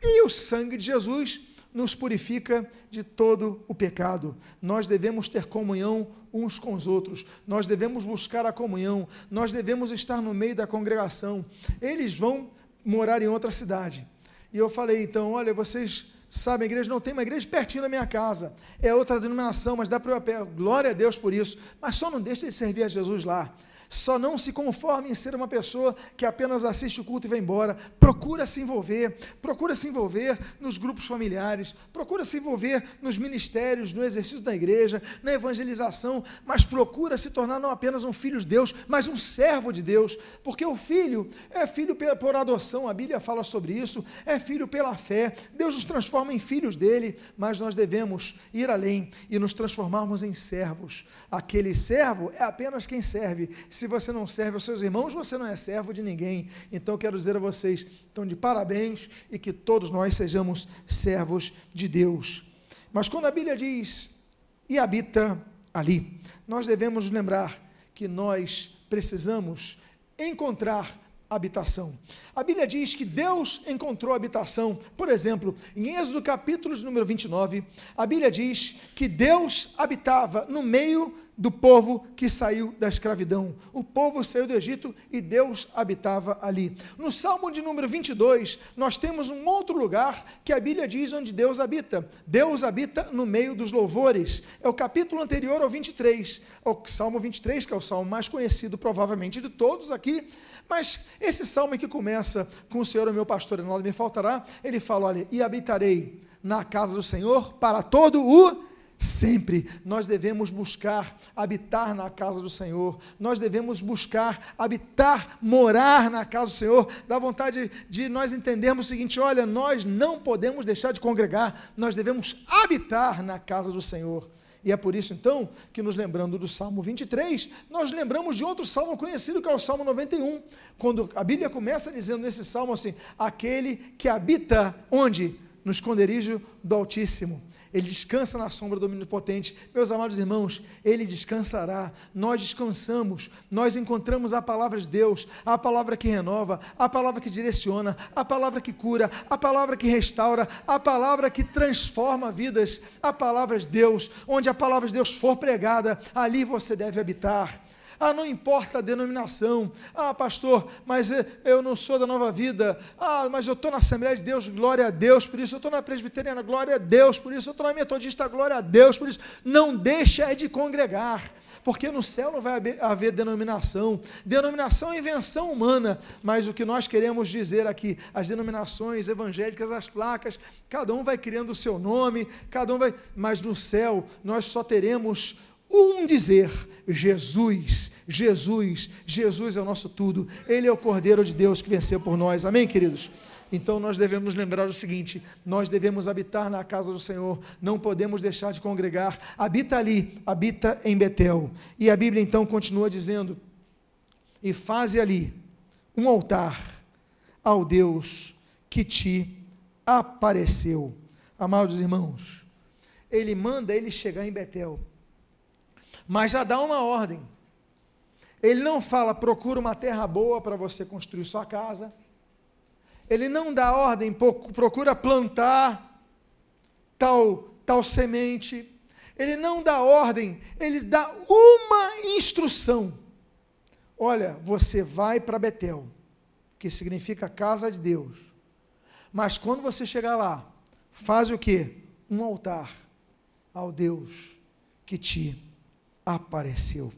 e o sangue de Jesus nos purifica de todo o pecado. Nós devemos ter comunhão uns com os outros, nós devemos buscar a comunhão, nós devemos estar no meio da congregação. Eles vão morar em outra cidade. E eu falei, então, olha, vocês sabem, a igreja não tem uma igreja pertinho da minha casa, é outra denominação, mas dá para eu, glória a Deus por isso, mas só não deixe de servir a Jesus lá. Só não se conforme em ser uma pessoa que apenas assiste o culto e vai embora. Procura se envolver, procura se envolver nos grupos familiares, procura se envolver nos ministérios, no exercício da igreja, na evangelização, mas procura se tornar não apenas um filho de Deus, mas um servo de Deus, porque o filho é filho por adoção, a Bíblia fala sobre isso, é filho pela fé. Deus nos transforma em filhos dele, mas nós devemos ir além e nos transformarmos em servos. Aquele servo é apenas quem serve se você não serve aos seus irmãos, você não é servo de ninguém. Então, quero dizer a vocês, então, de parabéns e que todos nós sejamos servos de Deus. Mas quando a Bíblia diz, e habita ali, nós devemos lembrar que nós precisamos encontrar habitação. A Bíblia diz que Deus encontrou habitação. Por exemplo, em Êxodo capítulo número 29, a Bíblia diz que Deus habitava no meio do povo que saiu da escravidão. O povo saiu do Egito e Deus habitava ali. No Salmo de número 22, nós temos um outro lugar que a Bíblia diz onde Deus habita. Deus habita no meio dos louvores. É o capítulo anterior ao 23, o Salmo 23, que é o salmo mais conhecido provavelmente de todos aqui. Mas esse salmo que começa com o Senhor é meu pastor e nada me faltará, ele fala, olha, e habitarei na casa do Senhor para todo o Sempre nós devemos buscar habitar na casa do Senhor, nós devemos buscar habitar, morar na casa do Senhor. Dá vontade de nós entendermos o seguinte: olha, nós não podemos deixar de congregar, nós devemos habitar na casa do Senhor. E é por isso, então, que nos lembrando do Salmo 23, nós lembramos de outro salmo conhecido, que é o Salmo 91, quando a Bíblia começa dizendo nesse salmo assim: aquele que habita onde? no esconderijo do Altíssimo. Ele descansa na sombra do Omnipotente. Meus amados irmãos, ele descansará. Nós descansamos, nós encontramos a palavra de Deus, a palavra que renova, a palavra que direciona, a palavra que cura, a palavra que restaura, a palavra que transforma vidas, a palavra de Deus. Onde a palavra de Deus for pregada, ali você deve habitar. Ah, não importa a denominação. Ah, pastor, mas eu não sou da nova vida. Ah, mas eu estou na Assembleia de Deus, glória a Deus por isso. Eu estou na Presbiteriana, glória a Deus por isso. Eu estou na Metodista, glória a Deus por isso. Não deixa de congregar porque no céu não vai haver denominação. Denominação é invenção humana, mas o que nós queremos dizer aqui, as denominações evangélicas, as placas, cada um vai criando o seu nome, cada um vai, mas no céu nós só teremos um dizer: Jesus, Jesus, Jesus é o nosso tudo, Ele é o Cordeiro de Deus que venceu por nós, amém, queridos? Então nós devemos lembrar o seguinte: nós devemos habitar na casa do Senhor, não podemos deixar de congregar. Habita ali, habita em Betel. E a Bíblia então continua dizendo: e faze ali um altar ao Deus que te apareceu. Amados irmãos, ele manda ele chegar em Betel mas já dá uma ordem. Ele não fala, procura uma terra boa para você construir sua casa. Ele não dá ordem, procura plantar tal, tal semente. Ele não dá ordem, ele dá uma instrução. Olha, você vai para Betel, que significa casa de Deus. Mas quando você chegar lá, faz o que? Um altar ao Deus que te apareceu.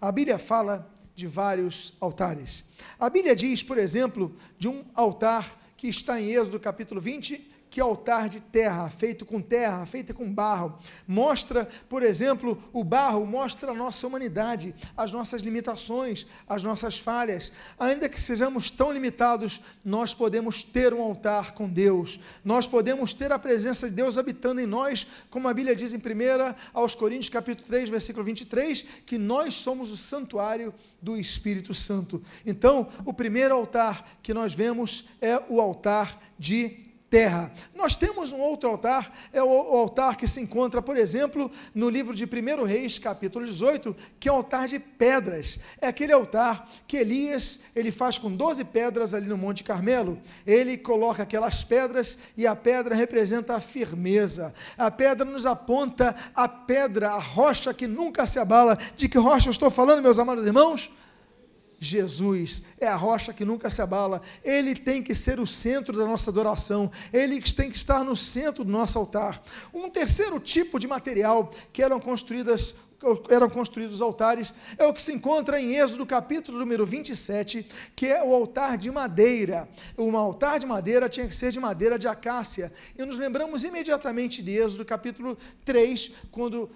A Bíblia fala de vários altares. A Bíblia diz, por exemplo, de um altar que está em Êxodo capítulo 20, que altar de terra, feito com terra, feito com barro. Mostra, por exemplo, o barro mostra a nossa humanidade, as nossas limitações, as nossas falhas. Ainda que sejamos tão limitados, nós podemos ter um altar com Deus. Nós podemos ter a presença de Deus habitando em nós, como a Bíblia diz em 1 aos Coríntios, capítulo 3, versículo 23, que nós somos o santuário do Espírito Santo. Então, o primeiro altar que nós vemos é o altar de terra. Nós temos um outro altar, é o, altar que se encontra, por exemplo, no livro de 1 Reis, capítulo 18, que é o altar de pedras. É aquele altar que Elias, ele faz com 12 pedras ali no Monte Carmelo. Ele coloca aquelas pedras e a pedra representa a firmeza. A pedra nos aponta a pedra, a rocha que nunca se abala. De que rocha eu estou falando, meus amados irmãos? Jesus é a rocha que nunca se abala, ele tem que ser o centro da nossa adoração, ele tem que estar no centro do nosso altar. Um terceiro tipo de material que eram construídas eram construídos altares, é o que se encontra em Êxodo capítulo número 27, que é o altar de madeira. Um altar de madeira tinha que ser de madeira de acácia. E nos lembramos imediatamente de Êxodo capítulo 3, quando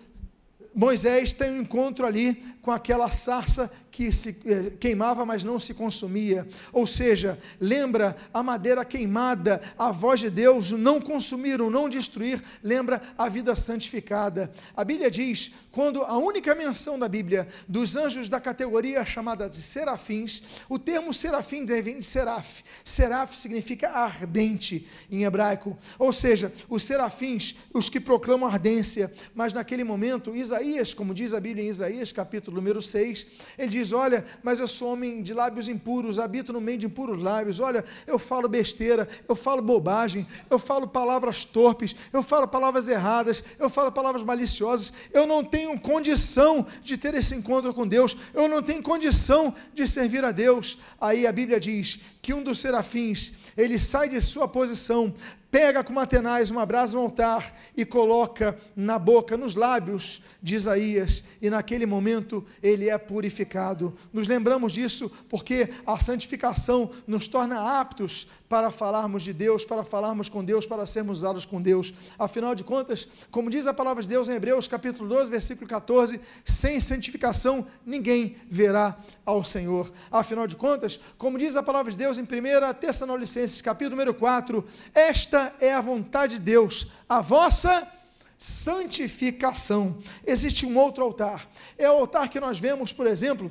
Moisés tem um encontro ali com aquela sarça que se eh, queimava, mas não se consumia. Ou seja, lembra a madeira queimada, a voz de Deus, não consumir, o não destruir, lembra a vida santificada. A Bíblia diz, quando a única menção da Bíblia dos anjos da categoria chamada de serafins, o termo serafim vem de seraf. Seraf significa ardente em hebraico. Ou seja, os serafins, os que proclamam ardência, mas naquele momento, Isaías, como diz a Bíblia em Isaías, capítulo número 6, ele diz: diz: Olha, mas eu sou homem de lábios impuros, habito no meio de impuros lábios. Olha, eu falo besteira, eu falo bobagem, eu falo palavras torpes, eu falo palavras erradas, eu falo palavras maliciosas. Eu não tenho condição de ter esse encontro com Deus, eu não tenho condição de servir a Deus. Aí a Bíblia diz que um dos serafins, ele sai de sua posição, pega com matenais uma brasa no altar e coloca na boca, nos lábios de Isaías, e naquele momento ele é purificado. Nos lembramos disso porque a santificação nos torna aptos para falarmos de Deus, para falarmos com Deus, para sermos usados com Deus. Afinal de contas, como diz a palavra de Deus em Hebreus, capítulo 12, versículo 14, sem santificação ninguém verá ao Senhor. Afinal de contas, como diz a palavra de Deus em 1 Tessalonicenses, capítulo número 4, esta é a vontade de Deus, a vossa santificação. Existe um outro altar. É o altar que nós vemos, por exemplo,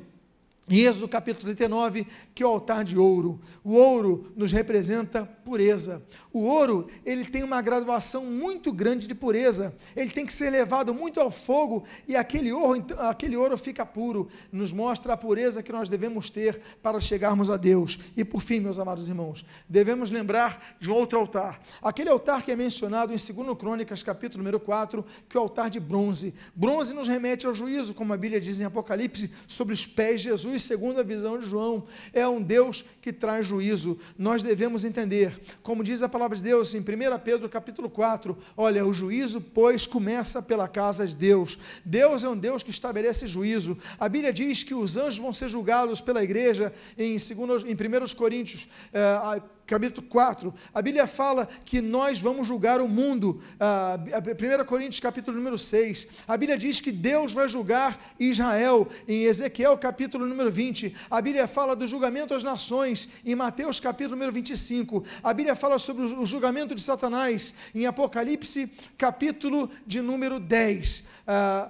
em Êxodo capítulo 39, que é o altar de ouro. O ouro nos representa pureza. O ouro, ele tem uma graduação muito grande de pureza. Ele tem que ser levado muito ao fogo e aquele ouro, então, aquele ouro fica puro. Nos mostra a pureza que nós devemos ter para chegarmos a Deus. E por fim, meus amados irmãos, devemos lembrar de um outro altar. Aquele altar que é mencionado em 2 Crônicas, capítulo número 4, que é o altar de bronze. Bronze nos remete ao juízo, como a Bíblia diz em Apocalipse, sobre os pés de Jesus, segundo a visão de João. É um Deus que traz juízo. Nós devemos entender, como diz a palavra de Deus em 1 Pedro capítulo 4, olha, o juízo, pois, começa pela casa de Deus. Deus é um Deus que estabelece juízo. A Bíblia diz que os anjos vão ser julgados pela igreja em, segundo, em 1 Coríntios, eh, capítulo 4, a Bíblia fala que nós vamos julgar o mundo. Ah, 1 Coríntios, capítulo número 6. A Bíblia diz que Deus vai julgar Israel. Em Ezequiel, capítulo número 20. A Bíblia fala do julgamento às nações. Em Mateus, capítulo número 25. A Bíblia fala sobre o julgamento de Satanás. Em Apocalipse, capítulo de número 10. Ah,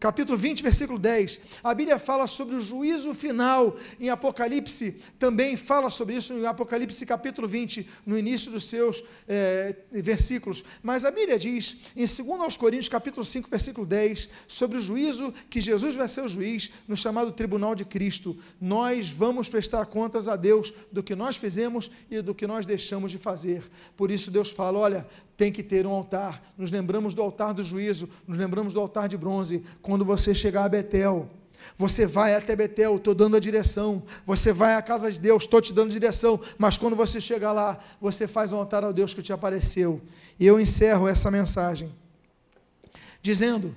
capítulo 20, versículo 10. A Bíblia fala sobre o juízo final. Em Apocalipse, também fala sobre isso em Apocalipse capítulo 20, no início dos seus é, versículos. Mas a Bíblia diz, em 2 Coríntios capítulo 5, versículo 10, sobre o juízo que Jesus vai ser o juiz no chamado tribunal de Cristo. Nós vamos prestar contas a Deus do que nós fizemos e do que nós deixamos de fazer. Por isso Deus fala, olha, tem que ter um altar. Nos lembramos do altar do juízo, nos lembramos do altar de bronze, quando você chegar a Betel. Você vai até Betel, estou dando a direção. Você vai à casa de Deus, estou te dando direção. Mas quando você chegar lá, você faz um altar ao Deus que te apareceu. E eu encerro essa mensagem dizendo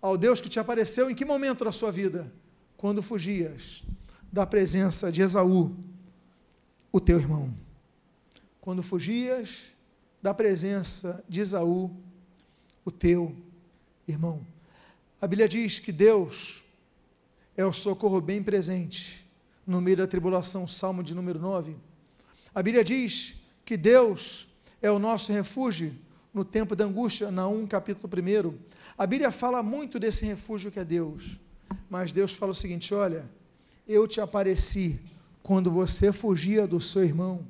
ao Deus que te apareceu em que momento da sua vida? Quando fugias da presença de Esaú, o teu irmão. Quando fugias da presença de Esaú, o teu irmão. A Bíblia diz que Deus é o socorro bem presente no meio da tribulação, Salmo de número 9. A Bíblia diz que Deus é o nosso refúgio no tempo da angústia, na 1, capítulo 1. A Bíblia fala muito desse refúgio que é Deus, mas Deus fala o seguinte: olha, eu te apareci quando você fugia do seu irmão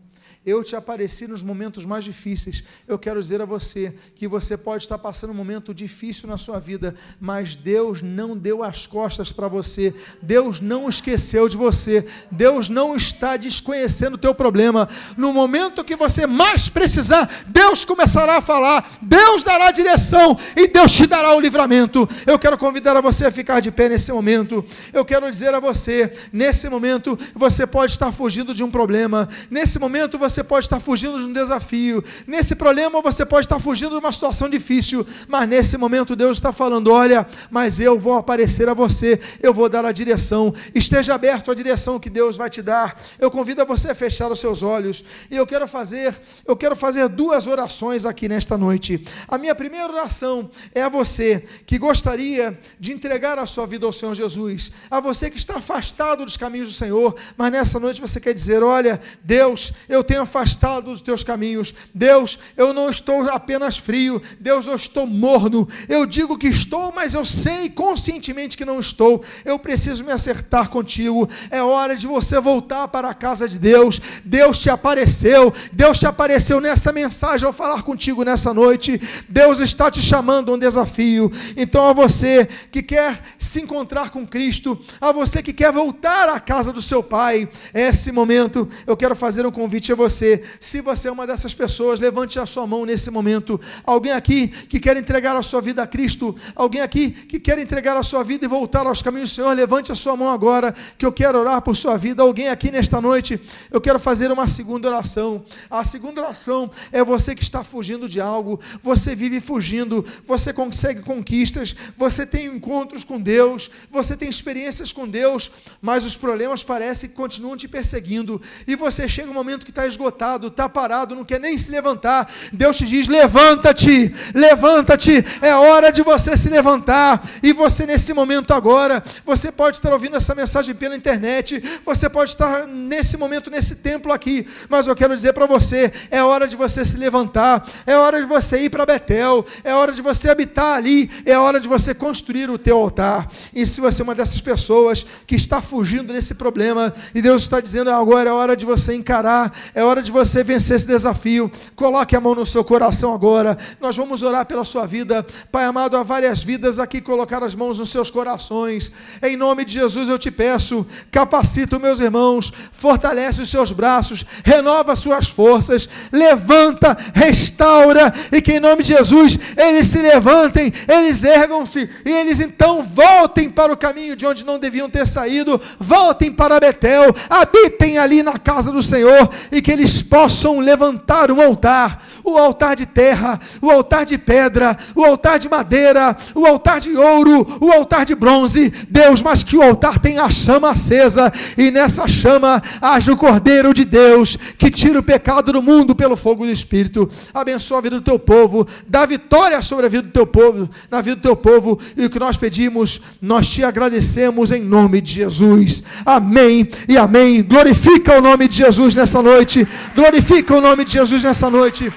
eu te apareci nos momentos mais difíceis. Eu quero dizer a você que você pode estar passando um momento difícil na sua vida, mas Deus não deu as costas para você. Deus não esqueceu de você. Deus não está desconhecendo o teu problema. No momento que você mais precisar, Deus começará a falar, Deus dará direção e Deus te dará o livramento. Eu quero convidar a você a ficar de pé nesse momento. Eu quero dizer a você, nesse momento você pode estar fugindo de um problema. Nesse momento você você pode estar fugindo de um desafio, nesse problema você pode estar fugindo de uma situação difícil, mas nesse momento Deus está falando: olha, mas eu vou aparecer a você, eu vou dar a direção, esteja aberto à direção que Deus vai te dar. Eu convido a você a fechar os seus olhos. E eu quero fazer, eu quero fazer duas orações aqui nesta noite. A minha primeira oração é a você que gostaria de entregar a sua vida ao Senhor Jesus, a você que está afastado dos caminhos do Senhor, mas nessa noite você quer dizer: olha, Deus, eu tenho afastado dos teus caminhos. Deus, eu não estou apenas frio. Deus, eu estou morno. Eu digo que estou, mas eu sei conscientemente que não estou. Eu preciso me acertar contigo. É hora de você voltar para a casa de Deus. Deus te apareceu. Deus te apareceu nessa mensagem ao falar contigo nessa noite. Deus está te chamando um desafio. Então, a você que quer se encontrar com Cristo, a você que quer voltar à casa do seu Pai, esse momento eu quero fazer um convite a você você. Se você é uma dessas pessoas, levante a sua mão nesse momento. Alguém aqui que quer entregar a sua vida a Cristo, alguém aqui que quer entregar a sua vida e voltar aos caminhos do Senhor, levante a sua mão agora, que eu quero orar por sua vida. Alguém aqui nesta noite, eu quero fazer uma segunda oração. A segunda oração é você que está fugindo de algo, você vive fugindo, você consegue conquistas, você tem encontros com Deus, você tem experiências com Deus, mas os problemas parecem que continuam te perseguindo, e você chega um momento que está esgotado esgotado, está parado, não quer nem se levantar. Deus te diz: levanta-te, levanta-te, é hora de você se levantar. E você, nesse momento agora, você pode estar ouvindo essa mensagem pela internet, você pode estar nesse momento, nesse templo aqui, mas eu quero dizer para você: é hora de você se levantar, é hora de você ir para Betel, é hora de você habitar ali, é hora de você construir o teu altar. E se você é uma dessas pessoas que está fugindo desse problema, e Deus está dizendo agora é hora de você encarar, É hora de você vencer esse desafio. Coloque a mão no seu coração agora. Nós vamos orar pela sua vida. Pai amado, há várias vidas aqui colocar as mãos nos seus corações. Em nome de Jesus eu te peço, capacita os meus irmãos, fortalece os seus braços, renova as suas forças, levanta, restaura e que em nome de Jesus eles se levantem, eles ergam-se e eles então voltem para o caminho de onde não deviam ter saído, voltem para Betel, habitem ali na casa do Senhor e que eles possam levantar um altar, o altar de terra, o altar de pedra, o altar de madeira, o altar de ouro, o altar de bronze, Deus, mas que o altar tenha a chama acesa e nessa chama haja o Cordeiro de Deus que tira o pecado do mundo pelo fogo do Espírito. Abençoa a vida do teu povo, dá vitória sobre a vida do teu povo, na vida do teu povo e o que nós pedimos, nós te agradecemos em nome de Jesus. Amém e amém. Glorifica o nome de Jesus nessa noite. Glorifica o nome de Jesus nessa noite.